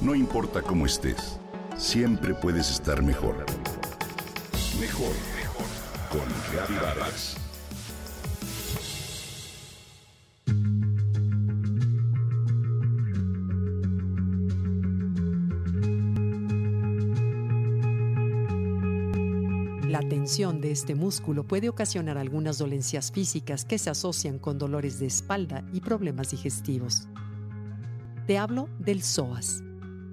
No importa cómo estés, siempre puedes estar mejor. Mejor, mejor. Con Reavivadas. La tensión de este músculo puede ocasionar algunas dolencias físicas que se asocian con dolores de espalda y problemas digestivos. Te hablo del psoas,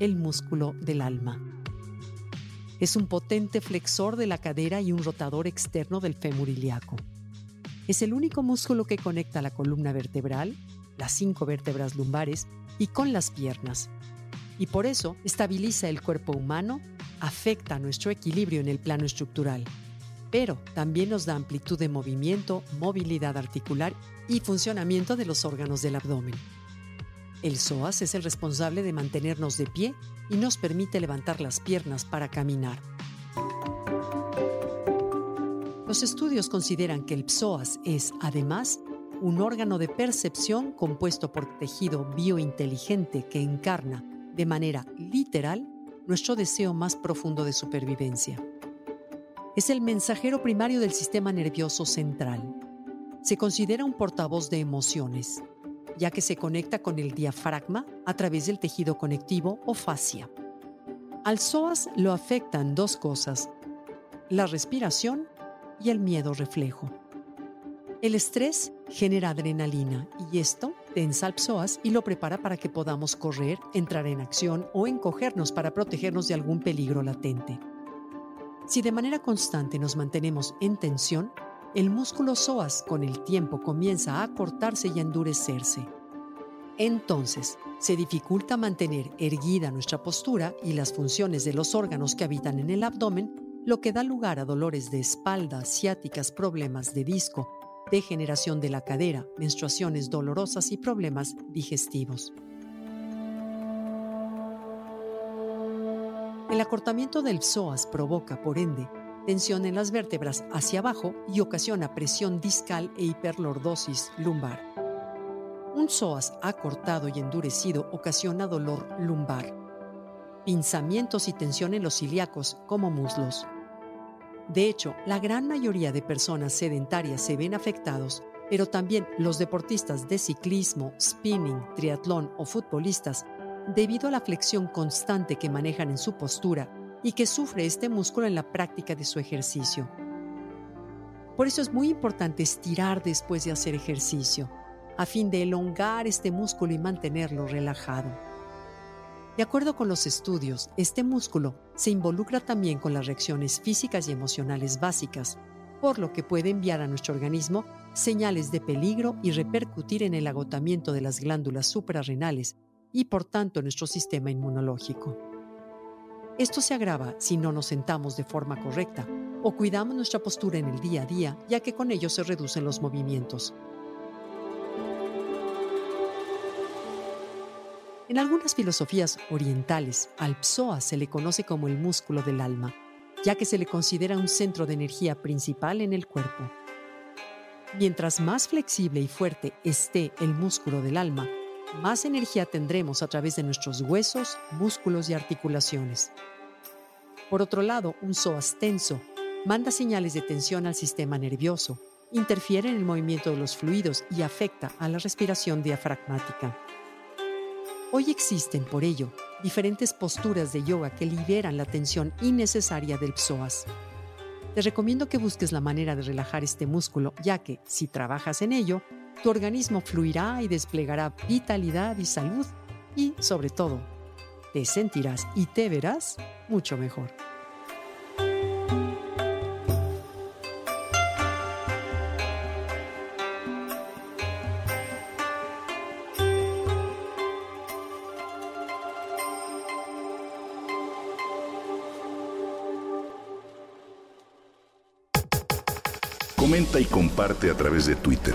el músculo del alma. Es un potente flexor de la cadera y un rotador externo del fémur ilíaco. Es el único músculo que conecta la columna vertebral, las cinco vértebras lumbares y con las piernas. Y por eso estabiliza el cuerpo humano, afecta nuestro equilibrio en el plano estructural, pero también nos da amplitud de movimiento, movilidad articular y funcionamiento de los órganos del abdomen. El psoas es el responsable de mantenernos de pie y nos permite levantar las piernas para caminar. Los estudios consideran que el psoas es, además, un órgano de percepción compuesto por tejido biointeligente que encarna, de manera literal, nuestro deseo más profundo de supervivencia. Es el mensajero primario del sistema nervioso central. Se considera un portavoz de emociones, ya que se conecta con el diafragma a través del tejido conectivo o fascia. Al psoas lo afectan dos cosas, la respiración y el miedo reflejo. El estrés genera adrenalina y esto tensa al psoas y lo prepara para que podamos correr, entrar en acción o encogernos para protegernos de algún peligro latente. Si de manera constante nos mantenemos en tensión, el músculo psoas con el tiempo comienza a acortarse y a endurecerse. Entonces, se dificulta mantener erguida nuestra postura y las funciones de los órganos que habitan en el abdomen, lo que da lugar a dolores de espalda, ciáticas, problemas de disco, degeneración de la cadera, menstruaciones dolorosas y problemas digestivos. El acortamiento del psoas provoca, por ende, tensión en las vértebras hacia abajo y ocasiona presión discal e hiperlordosis lumbar. Un psoas acortado y endurecido ocasiona dolor lumbar, pinzamientos y tensión en los ilíacos como muslos. De hecho, la gran mayoría de personas sedentarias se ven afectados, pero también los deportistas de ciclismo, spinning, triatlón o futbolistas, debido a la flexión constante que manejan en su postura y que sufre este músculo en la práctica de su ejercicio. Por eso es muy importante estirar después de hacer ejercicio, a fin de elongar este músculo y mantenerlo relajado. De acuerdo con los estudios, este músculo se involucra también con las reacciones físicas y emocionales básicas, por lo que puede enviar a nuestro organismo señales de peligro y repercutir en el agotamiento de las glándulas suprarrenales y por tanto nuestro sistema inmunológico. Esto se agrava si no nos sentamos de forma correcta o cuidamos nuestra postura en el día a día, ya que con ello se reducen los movimientos. En algunas filosofías orientales, al psoas se le conoce como el músculo del alma, ya que se le considera un centro de energía principal en el cuerpo. Mientras más flexible y fuerte esté el músculo del alma, más energía tendremos a través de nuestros huesos, músculos y articulaciones. Por otro lado, un psoas tenso manda señales de tensión al sistema nervioso, interfiere en el movimiento de los fluidos y afecta a la respiración diafragmática. Hoy existen, por ello, diferentes posturas de yoga que liberan la tensión innecesaria del psoas. Te recomiendo que busques la manera de relajar este músculo, ya que, si trabajas en ello, tu organismo fluirá y desplegará vitalidad y salud y, sobre todo, te sentirás y te verás mucho mejor. Comenta y comparte a través de Twitter.